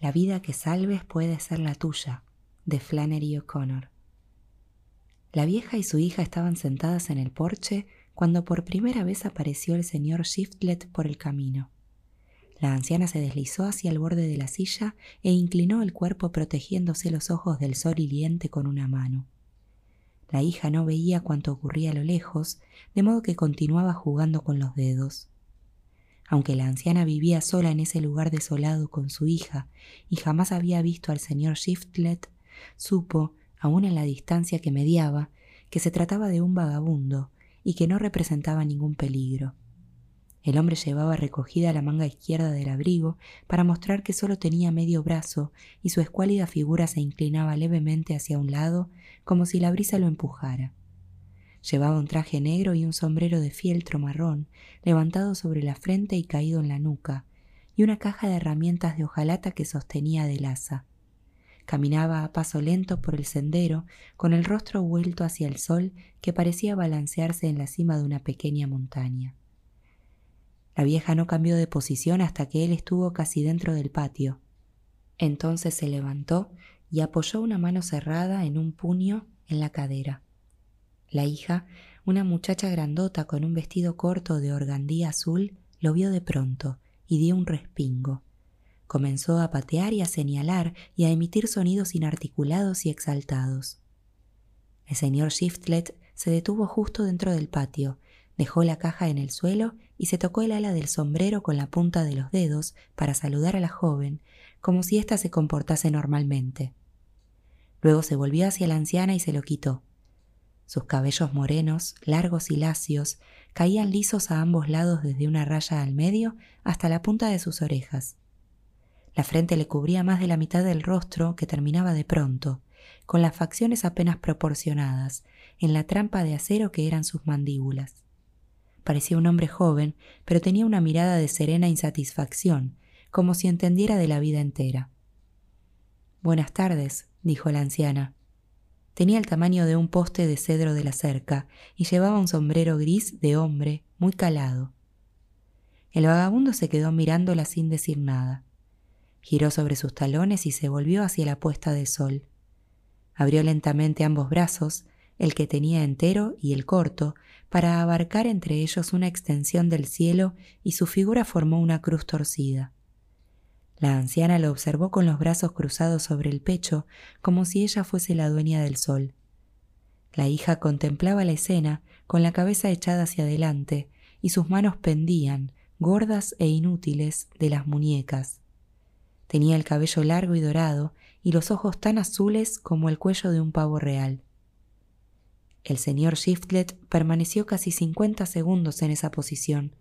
La vida que salves puede ser la tuya, de Flannery O'Connor. La vieja y su hija estaban sentadas en el porche cuando por primera vez apareció el señor Shiftlet por el camino. La anciana se deslizó hacia el borde de la silla e inclinó el cuerpo protegiéndose los ojos del sol hiriente con una mano. La hija no veía cuanto ocurría a lo lejos, de modo que continuaba jugando con los dedos. Aunque la anciana vivía sola en ese lugar desolado con su hija y jamás había visto al señor Shiftlet, supo, aun en la distancia que mediaba, que se trataba de un vagabundo y que no representaba ningún peligro. El hombre llevaba recogida la manga izquierda del abrigo para mostrar que solo tenía medio brazo y su escuálida figura se inclinaba levemente hacia un lado como si la brisa lo empujara. Llevaba un traje negro y un sombrero de fieltro marrón levantado sobre la frente y caído en la nuca, y una caja de herramientas de hojalata que sostenía del asa. Caminaba a paso lento por el sendero, con el rostro vuelto hacia el sol que parecía balancearse en la cima de una pequeña montaña. La vieja no cambió de posición hasta que él estuvo casi dentro del patio. Entonces se levantó y apoyó una mano cerrada en un puño en la cadera. La hija, una muchacha grandota con un vestido corto de organdía azul, lo vio de pronto y dio un respingo. Comenzó a patear y a señalar y a emitir sonidos inarticulados y exaltados. El señor Shiftlet se detuvo justo dentro del patio Dejó la caja en el suelo y se tocó el ala del sombrero con la punta de los dedos para saludar a la joven, como si ésta se comportase normalmente. Luego se volvió hacia la anciana y se lo quitó. Sus cabellos morenos, largos y lacios, caían lisos a ambos lados desde una raya al medio hasta la punta de sus orejas. La frente le cubría más de la mitad del rostro que terminaba de pronto, con las facciones apenas proporcionadas, en la trampa de acero que eran sus mandíbulas. Parecía un hombre joven, pero tenía una mirada de serena insatisfacción, como si entendiera de la vida entera. Buenas tardes, dijo la anciana. Tenía el tamaño de un poste de cedro de la cerca y llevaba un sombrero gris de hombre muy calado. El vagabundo se quedó mirándola sin decir nada. Giró sobre sus talones y se volvió hacia la puesta de sol. Abrió lentamente ambos brazos, el que tenía entero y el corto, para abarcar entre ellos una extensión del cielo y su figura formó una cruz torcida. La anciana lo observó con los brazos cruzados sobre el pecho, como si ella fuese la dueña del sol. La hija contemplaba la escena con la cabeza echada hacia adelante y sus manos pendían, gordas e inútiles, de las muñecas. Tenía el cabello largo y dorado y los ojos tan azules como el cuello de un pavo real. El señor Shiftlet permaneció casi cincuenta segundos en esa posición.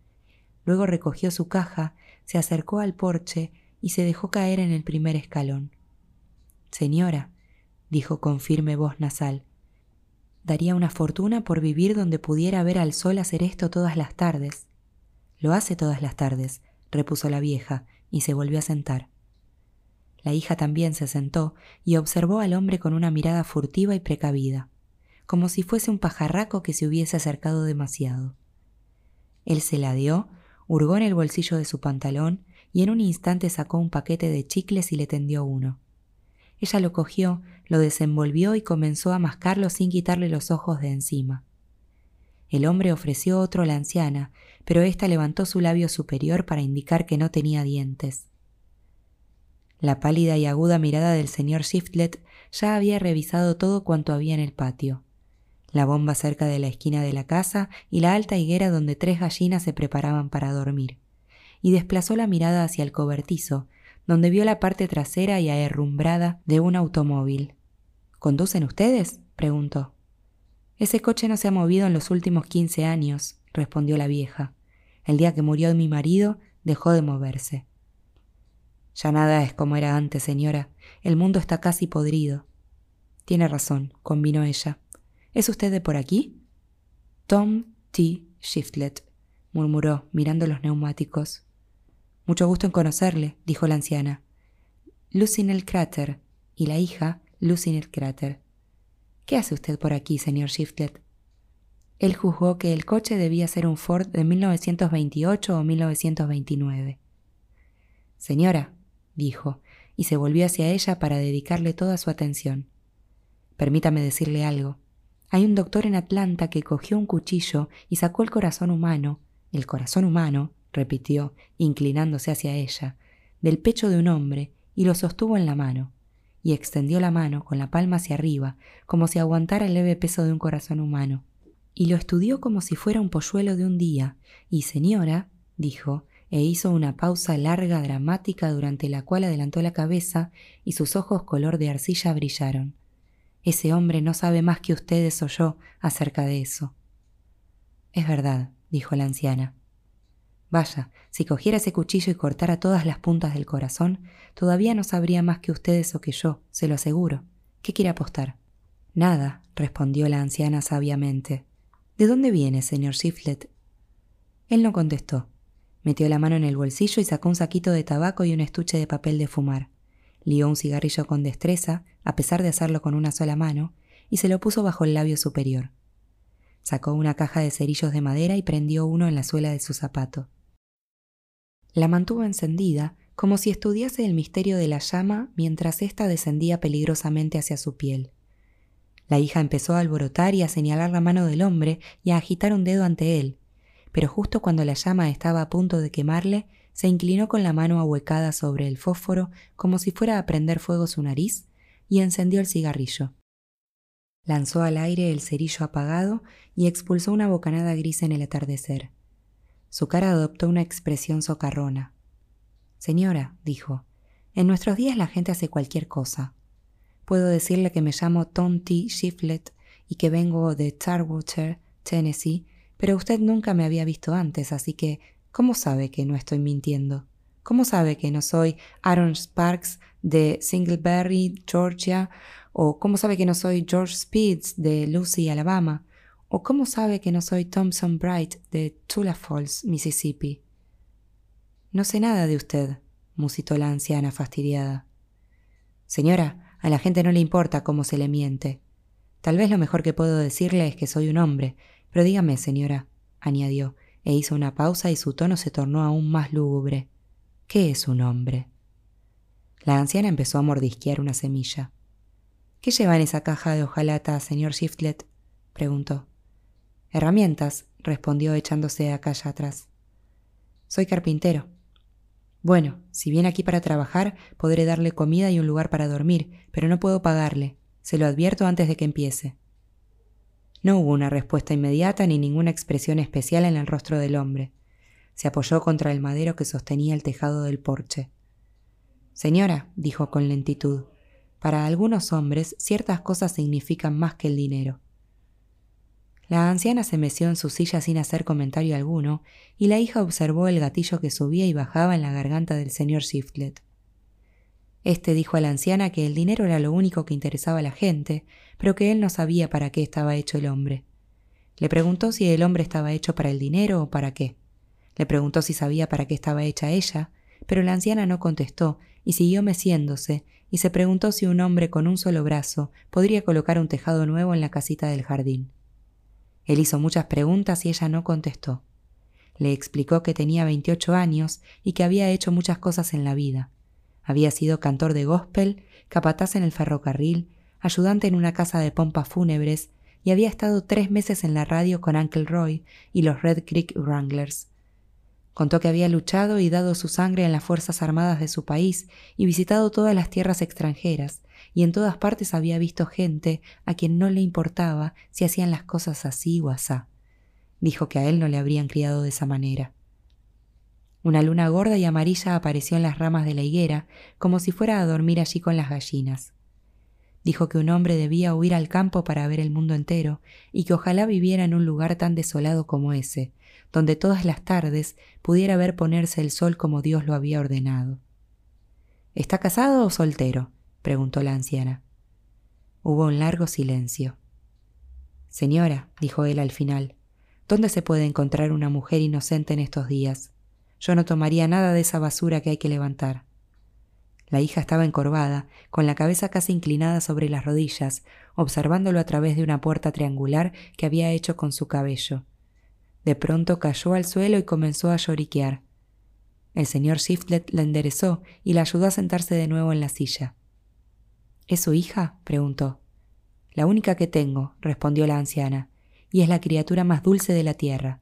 Luego recogió su caja, se acercó al porche y se dejó caer en el primer escalón. Señora, dijo con firme voz nasal, daría una fortuna por vivir donde pudiera ver al sol hacer esto todas las tardes. Lo hace todas las tardes, repuso la vieja, y se volvió a sentar. La hija también se sentó y observó al hombre con una mirada furtiva y precavida como si fuese un pajarraco que se hubiese acercado demasiado. Él se la dio, hurgó en el bolsillo de su pantalón y en un instante sacó un paquete de chicles y le tendió uno. Ella lo cogió, lo desenvolvió y comenzó a mascarlo sin quitarle los ojos de encima. El hombre ofreció otro a la anciana, pero ésta levantó su labio superior para indicar que no tenía dientes. La pálida y aguda mirada del señor Shiftlet ya había revisado todo cuanto había en el patio la bomba cerca de la esquina de la casa y la alta higuera donde tres gallinas se preparaban para dormir, y desplazó la mirada hacia el cobertizo, donde vio la parte trasera y aherrumbrada de un automóvil. ¿Conducen ustedes? preguntó. Ese coche no se ha movido en los últimos quince años, respondió la vieja. El día que murió mi marido dejó de moverse. Ya nada es como era antes, señora. El mundo está casi podrido. Tiene razón, convino ella. ¿Es usted de por aquí? Tom T. Shiftlet, murmuró, mirando los neumáticos. Mucho gusto en conocerle, dijo la anciana. Lucinel Crater, y la hija, Lucinel Crater. ¿Qué hace usted por aquí, señor Shiftlet? Él juzgó que el coche debía ser un Ford de 1928 o 1929. Señora, dijo, y se volvió hacia ella para dedicarle toda su atención. Permítame decirle algo. Hay un doctor en Atlanta que cogió un cuchillo y sacó el corazón humano, el corazón humano, repitió, inclinándose hacia ella, del pecho de un hombre y lo sostuvo en la mano, y extendió la mano con la palma hacia arriba, como si aguantara el leve peso de un corazón humano. Y lo estudió como si fuera un polluelo de un día, y señora, dijo, e hizo una pausa larga, dramática, durante la cual adelantó la cabeza y sus ojos color de arcilla brillaron. Ese hombre no sabe más que ustedes o yo acerca de eso. Es verdad, dijo la anciana. Vaya, si cogiera ese cuchillo y cortara todas las puntas del corazón, todavía no sabría más que ustedes o que yo, se lo aseguro. ¿Qué quiere apostar? Nada, respondió la anciana sabiamente. ¿De dónde viene, señor Shiflet? Él no contestó. Metió la mano en el bolsillo y sacó un saquito de tabaco y un estuche de papel de fumar lió un cigarrillo con destreza, a pesar de hacerlo con una sola mano, y se lo puso bajo el labio superior. Sacó una caja de cerillos de madera y prendió uno en la suela de su zapato. La mantuvo encendida, como si estudiase el misterio de la llama mientras ésta descendía peligrosamente hacia su piel. La hija empezó a alborotar y a señalar la mano del hombre y a agitar un dedo ante él, pero justo cuando la llama estaba a punto de quemarle, se inclinó con la mano ahuecada sobre el fósforo como si fuera a prender fuego su nariz y encendió el cigarrillo. Lanzó al aire el cerillo apagado y expulsó una bocanada gris en el atardecer. Su cara adoptó una expresión socarrona. Señora, dijo, en nuestros días la gente hace cualquier cosa. Puedo decirle que me llamo Tom T. Shiflet y que vengo de Tarwater, Tennessee, pero usted nunca me había visto antes, así que ¿Cómo sabe que no estoy mintiendo? ¿Cómo sabe que no soy Aaron Sparks de Singleberry, Georgia? ¿O cómo sabe que no soy George Speeds de Lucy, Alabama? ¿O cómo sabe que no soy Thompson Bright de Tula Falls, Mississippi? No sé nada de usted, musitó la anciana fastidiada. Señora, a la gente no le importa cómo se le miente. Tal vez lo mejor que puedo decirle es que soy un hombre, pero dígame, señora, añadió, e hizo una pausa y su tono se tornó aún más lúgubre. ¿Qué es un hombre? La anciana empezó a mordisquear una semilla. ¿Qué lleva en esa caja de hojalata, señor Shiftlet? preguntó. Herramientas, respondió echándose a calle atrás. Soy carpintero. Bueno, si viene aquí para trabajar, podré darle comida y un lugar para dormir, pero no puedo pagarle. Se lo advierto antes de que empiece. No hubo una respuesta inmediata ni ninguna expresión especial en el rostro del hombre. Se apoyó contra el madero que sostenía el tejado del porche. Señora, dijo con lentitud, para algunos hombres ciertas cosas significan más que el dinero. La anciana se meció en su silla sin hacer comentario alguno, y la hija observó el gatillo que subía y bajaba en la garganta del señor Shiftlet. Este dijo a la anciana que el dinero era lo único que interesaba a la gente, pero que él no sabía para qué estaba hecho el hombre. Le preguntó si el hombre estaba hecho para el dinero o para qué. Le preguntó si sabía para qué estaba hecha ella, pero la anciana no contestó y siguió meciéndose y se preguntó si un hombre con un solo brazo podría colocar un tejado nuevo en la casita del jardín. Él hizo muchas preguntas y ella no contestó. Le explicó que tenía veintiocho años y que había hecho muchas cosas en la vida, había sido cantor de gospel, capataz en el ferrocarril, ayudante en una casa de pompas fúnebres y había estado tres meses en la radio con Uncle Roy y los Red Creek Wranglers. Contó que había luchado y dado su sangre en las Fuerzas Armadas de su país y visitado todas las tierras extranjeras, y en todas partes había visto gente a quien no le importaba si hacían las cosas así o asá. Dijo que a él no le habrían criado de esa manera. Una luna gorda y amarilla apareció en las ramas de la higuera, como si fuera a dormir allí con las gallinas. Dijo que un hombre debía huir al campo para ver el mundo entero, y que ojalá viviera en un lugar tan desolado como ese, donde todas las tardes pudiera ver ponerse el sol como Dios lo había ordenado. ¿Está casado o soltero? Preguntó la anciana. Hubo un largo silencio. Señora, dijo él al final, ¿dónde se puede encontrar una mujer inocente en estos días? Yo no tomaría nada de esa basura que hay que levantar. La hija estaba encorvada, con la cabeza casi inclinada sobre las rodillas, observándolo a través de una puerta triangular que había hecho con su cabello. De pronto cayó al suelo y comenzó a lloriquear. El señor Shiftlet la enderezó y la ayudó a sentarse de nuevo en la silla. ¿Es su hija? preguntó. La única que tengo, respondió la anciana, y es la criatura más dulce de la tierra.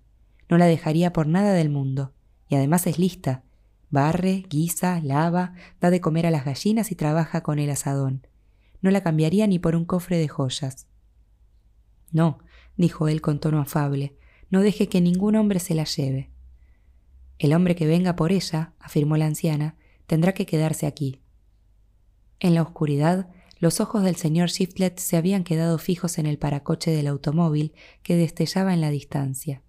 No la dejaría por nada del mundo, y además es lista. Barre, guisa, lava, da de comer a las gallinas y trabaja con el asadón. No la cambiaría ni por un cofre de joyas. No, dijo él con tono afable, no deje que ningún hombre se la lleve. El hombre que venga por ella, afirmó la anciana, tendrá que quedarse aquí. En la oscuridad, los ojos del señor Shiftlet se habían quedado fijos en el paracoche del automóvil que destellaba en la distancia.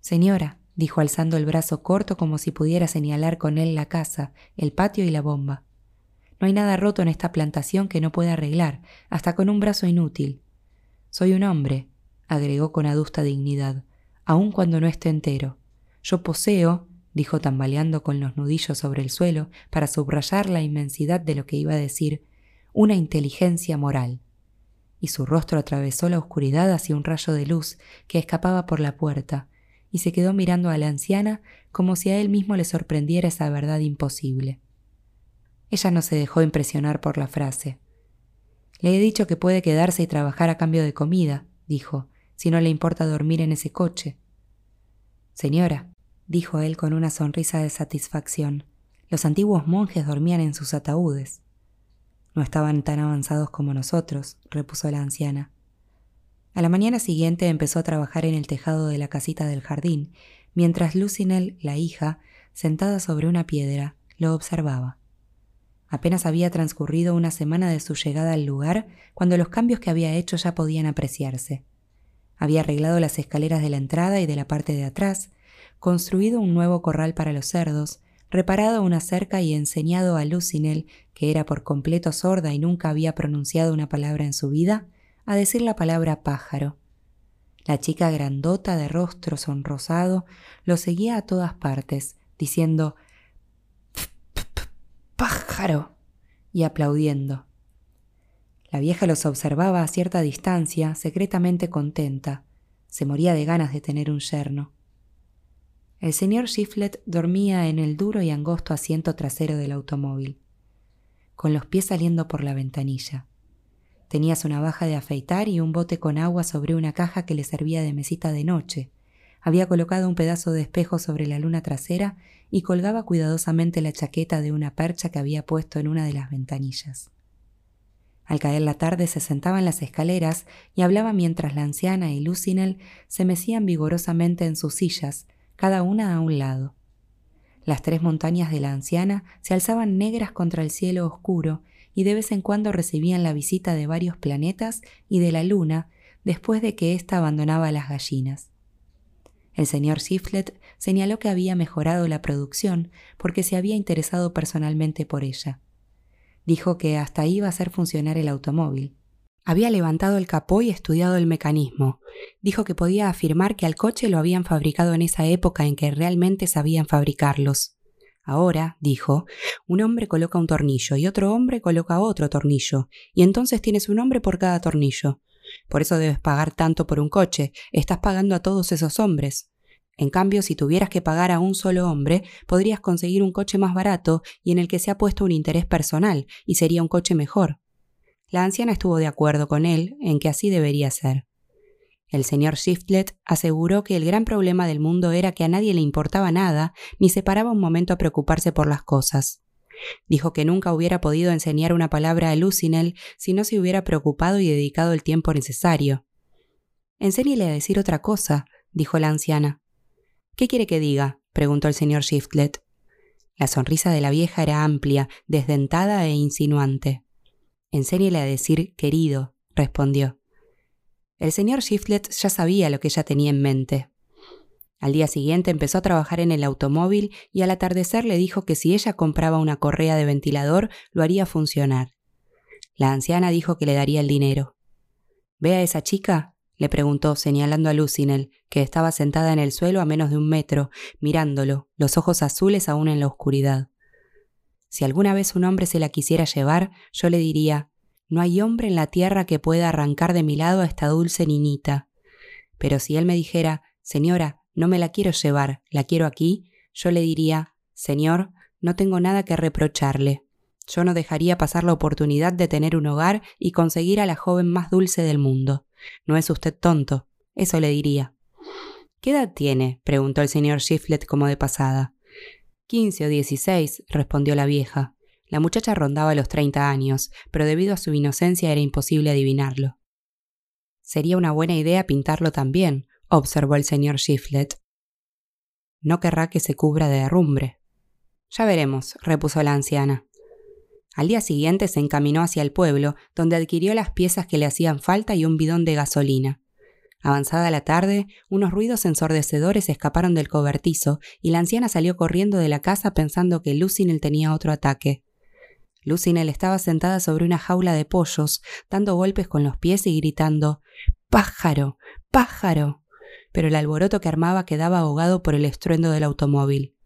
Señora, dijo alzando el brazo corto como si pudiera señalar con él la casa, el patio y la bomba. No hay nada roto en esta plantación que no pueda arreglar, hasta con un brazo inútil. Soy un hombre, agregó con adusta dignidad, aun cuando no esté entero. Yo poseo, dijo tambaleando con los nudillos sobre el suelo para subrayar la inmensidad de lo que iba a decir, una inteligencia moral. Y su rostro atravesó la oscuridad hacia un rayo de luz que escapaba por la puerta, y se quedó mirando a la anciana como si a él mismo le sorprendiera esa verdad imposible. Ella no se dejó impresionar por la frase. Le he dicho que puede quedarse y trabajar a cambio de comida, dijo, si no le importa dormir en ese coche. Señora, dijo él con una sonrisa de satisfacción, los antiguos monjes dormían en sus ataúdes. No estaban tan avanzados como nosotros, repuso la anciana. A la mañana siguiente empezó a trabajar en el tejado de la casita del jardín, mientras Lucinel, la hija, sentada sobre una piedra, lo observaba. Apenas había transcurrido una semana de su llegada al lugar cuando los cambios que había hecho ya podían apreciarse. Había arreglado las escaleras de la entrada y de la parte de atrás, construido un nuevo corral para los cerdos, reparado una cerca y enseñado a Lucinel, que era por completo sorda y nunca había pronunciado una palabra en su vida, a decir la palabra pájaro. La chica grandota de rostro sonrosado lo seguía a todas partes, diciendo pájaro y aplaudiendo. La vieja los observaba a cierta distancia, secretamente contenta. Se moría de ganas de tener un yerno. El señor Shiflet dormía en el duro y angosto asiento trasero del automóvil, con los pies saliendo por la ventanilla. Tenía su navaja de afeitar y un bote con agua sobre una caja que le servía de mesita de noche. Había colocado un pedazo de espejo sobre la luna trasera y colgaba cuidadosamente la chaqueta de una percha que había puesto en una de las ventanillas. Al caer la tarde se sentaba en las escaleras y hablaba mientras la anciana y Lucinel se mecían vigorosamente en sus sillas, cada una a un lado. Las tres montañas de la anciana se alzaban negras contra el cielo oscuro y de vez en cuando recibían la visita de varios planetas y de la luna después de que ésta abandonaba las gallinas. El señor Shiflet señaló que había mejorado la producción porque se había interesado personalmente por ella. Dijo que hasta iba a hacer funcionar el automóvil. Había levantado el capó y estudiado el mecanismo. Dijo que podía afirmar que al coche lo habían fabricado en esa época en que realmente sabían fabricarlos. Ahora, dijo, un hombre coloca un tornillo y otro hombre coloca otro tornillo, y entonces tienes un hombre por cada tornillo. Por eso debes pagar tanto por un coche, estás pagando a todos esos hombres. En cambio, si tuvieras que pagar a un solo hombre, podrías conseguir un coche más barato y en el que se ha puesto un interés personal, y sería un coche mejor. La anciana estuvo de acuerdo con él en que así debería ser. El señor Shiftlet aseguró que el gran problema del mundo era que a nadie le importaba nada ni se paraba un momento a preocuparse por las cosas. Dijo que nunca hubiera podido enseñar una palabra a Lucinel si no se hubiera preocupado y dedicado el tiempo necesario. Enséñele a decir otra cosa, dijo la anciana. ¿Qué quiere que diga? preguntó el señor Shiftlet. La sonrisa de la vieja era amplia, desdentada e insinuante. Enséñele a decir querido, respondió. El señor Shiflet ya sabía lo que ella tenía en mente. Al día siguiente empezó a trabajar en el automóvil y al atardecer le dijo que si ella compraba una correa de ventilador lo haría funcionar. La anciana dijo que le daría el dinero. ¿Ve a esa chica? le preguntó, señalando a Lucinel, que estaba sentada en el suelo a menos de un metro, mirándolo, los ojos azules aún en la oscuridad. Si alguna vez un hombre se la quisiera llevar, yo le diría, no hay hombre en la tierra que pueda arrancar de mi lado a esta dulce niñita. Pero si él me dijera, señora, no me la quiero llevar, la quiero aquí, yo le diría, Señor, no tengo nada que reprocharle. Yo no dejaría pasar la oportunidad de tener un hogar y conseguir a la joven más dulce del mundo. No es usted tonto, eso le diría. ¿Qué edad tiene? preguntó el señor Shiflet como de pasada. Quince o dieciséis, respondió la vieja. La muchacha rondaba los treinta años, pero debido a su inocencia era imposible adivinarlo. Sería una buena idea pintarlo también, observó el señor Shiflet. No querrá que se cubra de herrumbre. Ya veremos, repuso la anciana. Al día siguiente se encaminó hacia el pueblo, donde adquirió las piezas que le hacían falta y un bidón de gasolina. Avanzada la tarde, unos ruidos ensordecedores escaparon del cobertizo y la anciana salió corriendo de la casa pensando que Lucinel tenía otro ataque. Lucinel estaba sentada sobre una jaula de pollos, dando golpes con los pies y gritando ¡Pájaro! ¡Pájaro! Pero el alboroto que armaba quedaba ahogado por el estruendo del automóvil.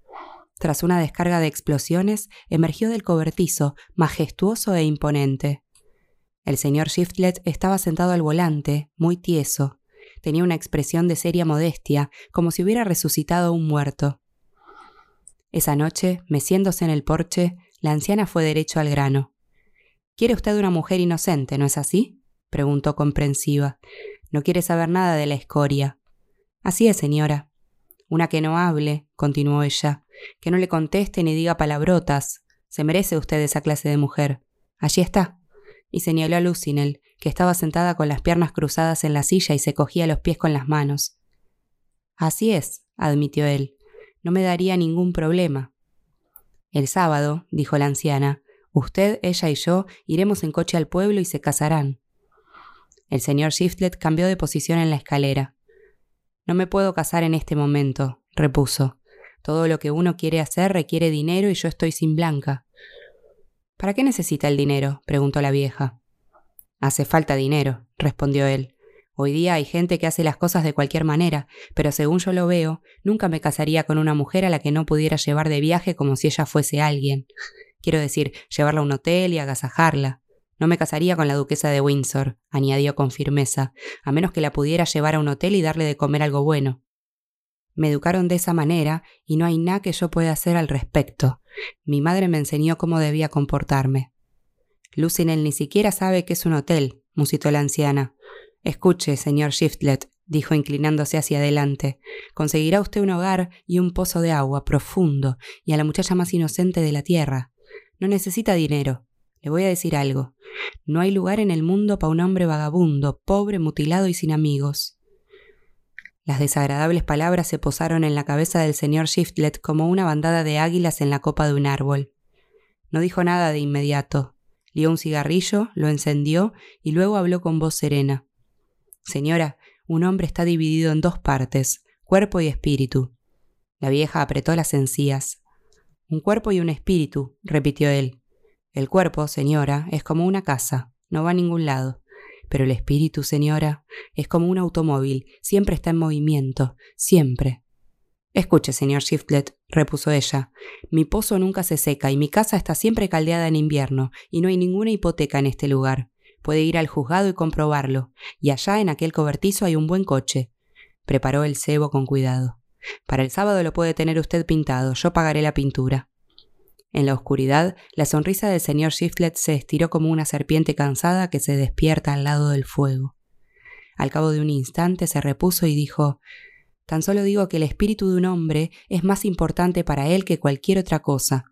Tras una descarga de explosiones, emergió del cobertizo, majestuoso e imponente. El señor Shiftlet estaba sentado al volante, muy tieso. Tenía una expresión de seria modestia, como si hubiera resucitado un muerto. Esa noche, meciéndose en el porche, la anciana fue derecho al grano. ¿Quiere usted una mujer inocente, no es así? preguntó comprensiva. No quiere saber nada de la escoria. Así es, señora. Una que no hable, continuó ella, que no le conteste ni diga palabrotas. Se merece usted esa clase de mujer. Allí está. Y señaló a Lucinel, que estaba sentada con las piernas cruzadas en la silla y se cogía los pies con las manos. Así es, admitió él. No me daría ningún problema. El sábado, dijo la anciana, usted, ella y yo iremos en coche al pueblo y se casarán. El señor Shiftlet cambió de posición en la escalera. No me puedo casar en este momento, repuso. Todo lo que uno quiere hacer requiere dinero y yo estoy sin blanca. ¿Para qué necesita el dinero? preguntó la vieja. Hace falta dinero, respondió él. Hoy día hay gente que hace las cosas de cualquier manera, pero según yo lo veo, nunca me casaría con una mujer a la que no pudiera llevar de viaje como si ella fuese alguien. Quiero decir, llevarla a un hotel y agasajarla. No me casaría con la duquesa de Windsor, añadió con firmeza, a menos que la pudiera llevar a un hotel y darle de comer algo bueno. Me educaron de esa manera y no hay nada que yo pueda hacer al respecto. Mi madre me enseñó cómo debía comportarme. Lucinel ni siquiera sabe que es un hotel, musitó la anciana. Escuche, señor Shiftlet, dijo inclinándose hacia adelante, conseguirá usted un hogar y un pozo de agua profundo y a la muchacha más inocente de la tierra. No necesita dinero. Le voy a decir algo. No hay lugar en el mundo para un hombre vagabundo, pobre, mutilado y sin amigos. Las desagradables palabras se posaron en la cabeza del señor Shiftlet como una bandada de águilas en la copa de un árbol. No dijo nada de inmediato. Lió un cigarrillo, lo encendió y luego habló con voz serena. Señora, un hombre está dividido en dos partes, cuerpo y espíritu. La vieja apretó las encías. Un cuerpo y un espíritu, repitió él. El cuerpo, señora, es como una casa, no va a ningún lado. Pero el espíritu, señora, es como un automóvil, siempre está en movimiento, siempre. Escuche, señor Shiftlet, repuso ella, mi pozo nunca se seca y mi casa está siempre caldeada en invierno, y no hay ninguna hipoteca en este lugar. Puede ir al juzgado y comprobarlo. Y allá en aquel cobertizo hay un buen coche. Preparó el cebo con cuidado. Para el sábado lo puede tener usted pintado, yo pagaré la pintura. En la oscuridad, la sonrisa del señor Shiflet se estiró como una serpiente cansada que se despierta al lado del fuego. Al cabo de un instante se repuso y dijo Tan solo digo que el espíritu de un hombre es más importante para él que cualquier otra cosa.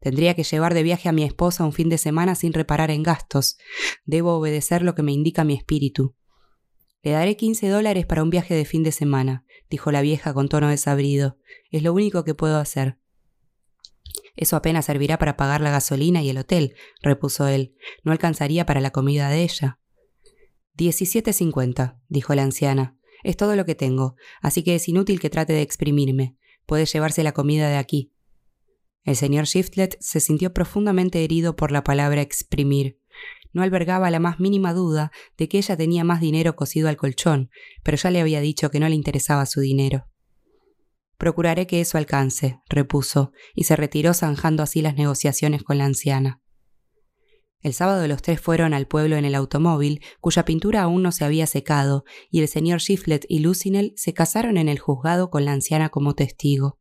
Tendría que llevar de viaje a mi esposa un fin de semana sin reparar en gastos. Debo obedecer lo que me indica mi espíritu. Le daré quince dólares para un viaje de fin de semana, dijo la vieja con tono desabrido. Es lo único que puedo hacer. Eso apenas servirá para pagar la gasolina y el hotel, repuso él. No alcanzaría para la comida de ella. Diecisiete cincuenta, dijo la anciana. Es todo lo que tengo, así que es inútil que trate de exprimirme. Puede llevarse la comida de aquí. El señor Shiftlet se sintió profundamente herido por la palabra exprimir. No albergaba la más mínima duda de que ella tenía más dinero cosido al colchón, pero ya le había dicho que no le interesaba su dinero. Procuraré que eso alcance, repuso, y se retiró zanjando así las negociaciones con la anciana. El sábado los tres fueron al pueblo en el automóvil, cuya pintura aún no se había secado, y el señor Shiflet y Lucinel se casaron en el juzgado con la anciana como testigo.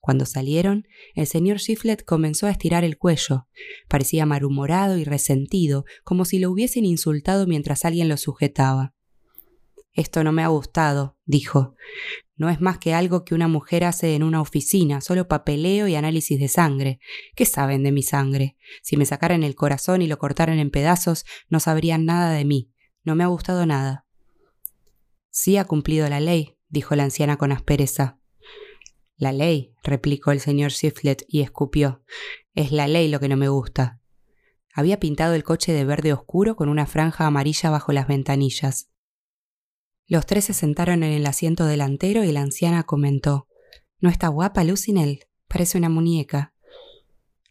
Cuando salieron, el señor Shiflet comenzó a estirar el cuello. Parecía malhumorado y resentido, como si lo hubiesen insultado mientras alguien lo sujetaba. Esto no me ha gustado, dijo. No es más que algo que una mujer hace en una oficina, solo papeleo y análisis de sangre. ¿Qué saben de mi sangre? Si me sacaran el corazón y lo cortaran en pedazos, no sabrían nada de mí. No me ha gustado nada. Sí ha cumplido la ley, dijo la anciana con aspereza. La ley, replicó el señor Shiflet y escupió. Es la ley lo que no me gusta. Había pintado el coche de verde oscuro con una franja amarilla bajo las ventanillas. Los tres se sentaron en el asiento delantero y la anciana comentó ¿No está guapa, Lucinel? Parece una muñeca.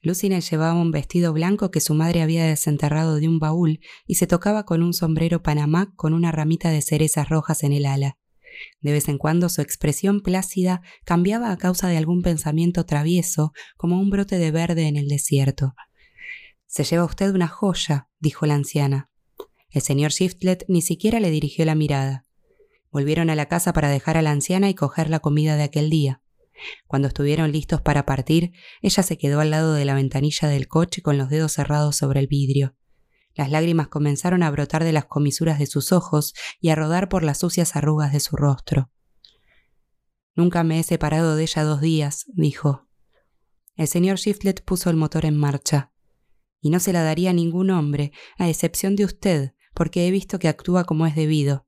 Lucinel llevaba un vestido blanco que su madre había desenterrado de un baúl y se tocaba con un sombrero panamá con una ramita de cerezas rojas en el ala. De vez en cuando su expresión plácida cambiaba a causa de algún pensamiento travieso, como un brote de verde en el desierto. Se lleva usted una joya, dijo la anciana. El señor Shiftlet ni siquiera le dirigió la mirada. Volvieron a la casa para dejar a la anciana y coger la comida de aquel día. Cuando estuvieron listos para partir, ella se quedó al lado de la ventanilla del coche con los dedos cerrados sobre el vidrio. Las lágrimas comenzaron a brotar de las comisuras de sus ojos y a rodar por las sucias arrugas de su rostro. Nunca me he separado de ella dos días, dijo. El señor Shiflet puso el motor en marcha. Y no se la daría a ningún hombre, a excepción de usted, porque he visto que actúa como es debido.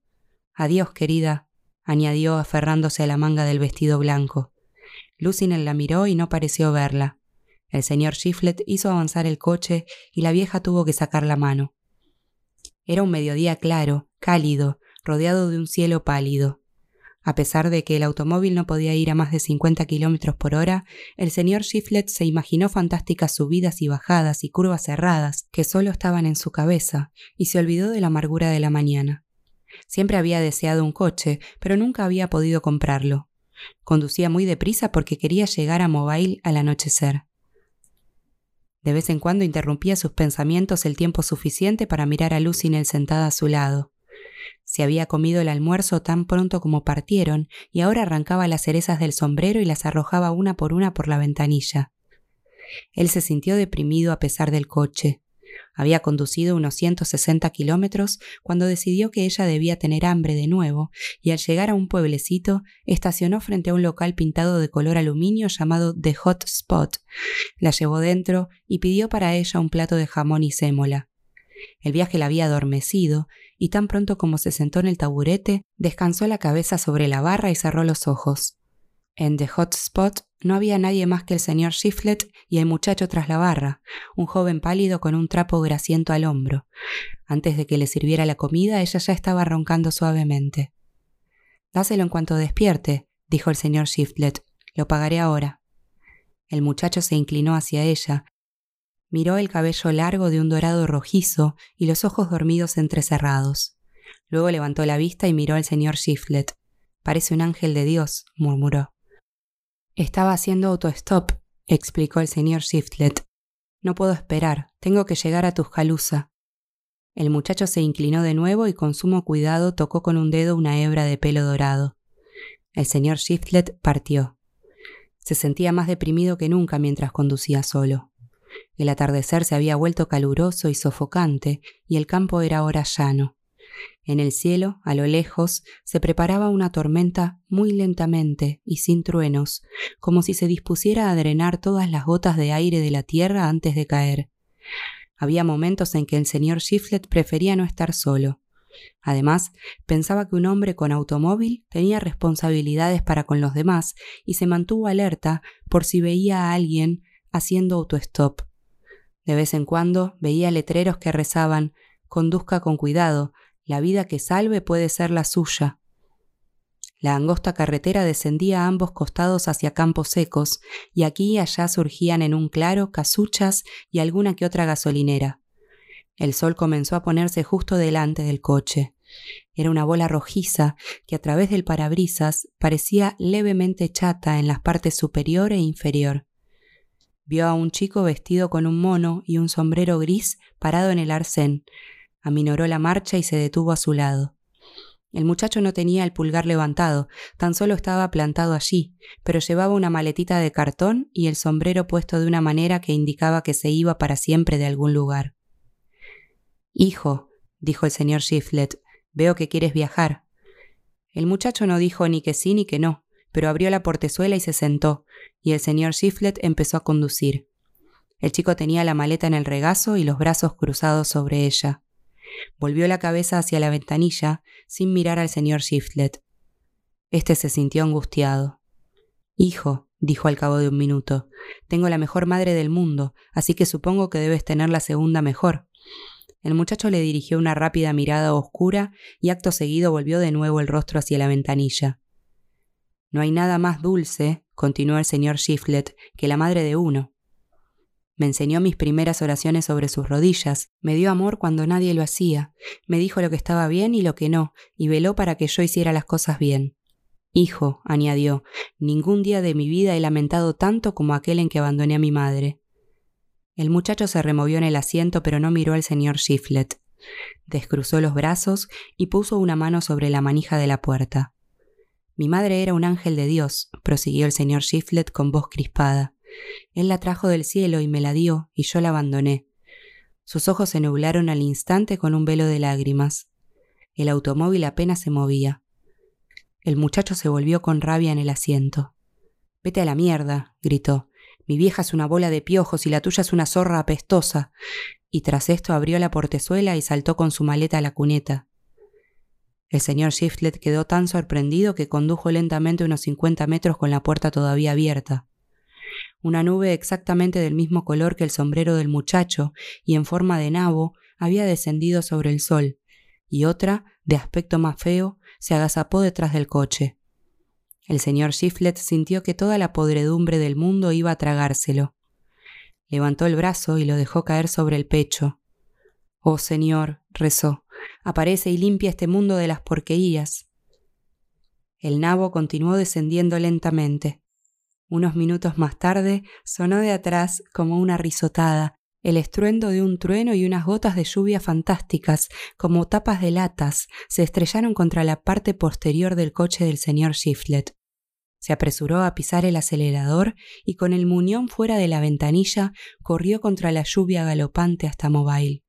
Adiós, querida, añadió aferrándose a la manga del vestido blanco. Lucinen la miró y no pareció verla. El señor Shiflet hizo avanzar el coche y la vieja tuvo que sacar la mano. Era un mediodía claro, cálido, rodeado de un cielo pálido. A pesar de que el automóvil no podía ir a más de 50 kilómetros por hora, el señor Shiflet se imaginó fantásticas subidas y bajadas y curvas cerradas que solo estaban en su cabeza y se olvidó de la amargura de la mañana. Siempre había deseado un coche, pero nunca había podido comprarlo. Conducía muy deprisa porque quería llegar a Mobile al anochecer. De vez en cuando interrumpía sus pensamientos el tiempo suficiente para mirar a Lucynel sentada a su lado. Se había comido el almuerzo tan pronto como partieron y ahora arrancaba las cerezas del sombrero y las arrojaba una por una por la ventanilla. Él se sintió deprimido a pesar del coche. Había conducido unos 160 kilómetros cuando decidió que ella debía tener hambre de nuevo y al llegar a un pueblecito estacionó frente a un local pintado de color aluminio llamado The Hot Spot. La llevó dentro y pidió para ella un plato de jamón y sémola. El viaje la había adormecido y tan pronto como se sentó en el taburete, descansó la cabeza sobre la barra y cerró los ojos. En The Hot Spot no había nadie más que el señor Shiflet y el muchacho tras la barra, un joven pálido con un trapo grasiento al hombro. Antes de que le sirviera la comida, ella ya estaba roncando suavemente. Dáselo en cuanto despierte, dijo el señor Shiflet. Lo pagaré ahora. El muchacho se inclinó hacia ella, miró el cabello largo de un dorado rojizo y los ojos dormidos entrecerrados. Luego levantó la vista y miró al señor Shiflet. Parece un ángel de Dios, murmuró. Estaba haciendo autostop, explicó el señor Shiftlet. No puedo esperar, tengo que llegar a Tuscaloosa. El muchacho se inclinó de nuevo y con sumo cuidado tocó con un dedo una hebra de pelo dorado. El señor Shiftlet partió. Se sentía más deprimido que nunca mientras conducía solo. El atardecer se había vuelto caluroso y sofocante, y el campo era ahora llano. En el cielo, a lo lejos, se preparaba una tormenta muy lentamente y sin truenos, como si se dispusiera a drenar todas las gotas de aire de la tierra antes de caer. Había momentos en que el señor Shiflet prefería no estar solo. Además, pensaba que un hombre con automóvil tenía responsabilidades para con los demás y se mantuvo alerta por si veía a alguien haciendo autostop. De vez en cuando veía letreros que rezaban Conduzca con cuidado, la vida que salve puede ser la suya. La angosta carretera descendía a ambos costados hacia campos secos, y aquí y allá surgían en un claro casuchas y alguna que otra gasolinera. El sol comenzó a ponerse justo delante del coche. Era una bola rojiza que a través del parabrisas parecía levemente chata en las partes superior e inferior. Vio a un chico vestido con un mono y un sombrero gris parado en el arcén, aminoró la marcha y se detuvo a su lado. El muchacho no tenía el pulgar levantado, tan solo estaba plantado allí, pero llevaba una maletita de cartón y el sombrero puesto de una manera que indicaba que se iba para siempre de algún lugar. Hijo, dijo el señor Shiflet, veo que quieres viajar. El muchacho no dijo ni que sí ni que no, pero abrió la portezuela y se sentó, y el señor Shiflet empezó a conducir. El chico tenía la maleta en el regazo y los brazos cruzados sobre ella. Volvió la cabeza hacia la ventanilla sin mirar al señor Shiftlet. Este se sintió angustiado. Hijo, dijo al cabo de un minuto, tengo la mejor madre del mundo, así que supongo que debes tener la segunda mejor. El muchacho le dirigió una rápida mirada oscura y acto seguido volvió de nuevo el rostro hacia la ventanilla. No hay nada más dulce, continuó el señor Shiflet, que la madre de uno. Me enseñó mis primeras oraciones sobre sus rodillas, me dio amor cuando nadie lo hacía, me dijo lo que estaba bien y lo que no, y veló para que yo hiciera las cosas bien. Hijo, añadió, ningún día de mi vida he lamentado tanto como aquel en que abandoné a mi madre. El muchacho se removió en el asiento pero no miró al señor Shiflet. Descruzó los brazos y puso una mano sobre la manija de la puerta. Mi madre era un ángel de Dios, prosiguió el señor Shiflet con voz crispada. Él la trajo del cielo y me la dio, y yo la abandoné. Sus ojos se nublaron al instante con un velo de lágrimas. El automóvil apenas se movía. El muchacho se volvió con rabia en el asiento. Vete a la mierda, gritó. Mi vieja es una bola de piojos y la tuya es una zorra apestosa. Y tras esto abrió la portezuela y saltó con su maleta a la cuneta. El señor Shiftlet quedó tan sorprendido que condujo lentamente unos cincuenta metros con la puerta todavía abierta una nube exactamente del mismo color que el sombrero del muchacho y en forma de nabo había descendido sobre el sol, y otra, de aspecto más feo, se agazapó detrás del coche. El señor Shiflet sintió que toda la podredumbre del mundo iba a tragárselo. Levantó el brazo y lo dejó caer sobre el pecho. Oh Señor, rezó, aparece y limpia este mundo de las porquerías. El nabo continuó descendiendo lentamente. Unos minutos más tarde sonó de atrás como una risotada, el estruendo de un trueno y unas gotas de lluvia fantásticas, como tapas de latas, se estrellaron contra la parte posterior del coche del señor Shiflet. Se apresuró a pisar el acelerador y con el muñón fuera de la ventanilla corrió contra la lluvia galopante hasta Mobile.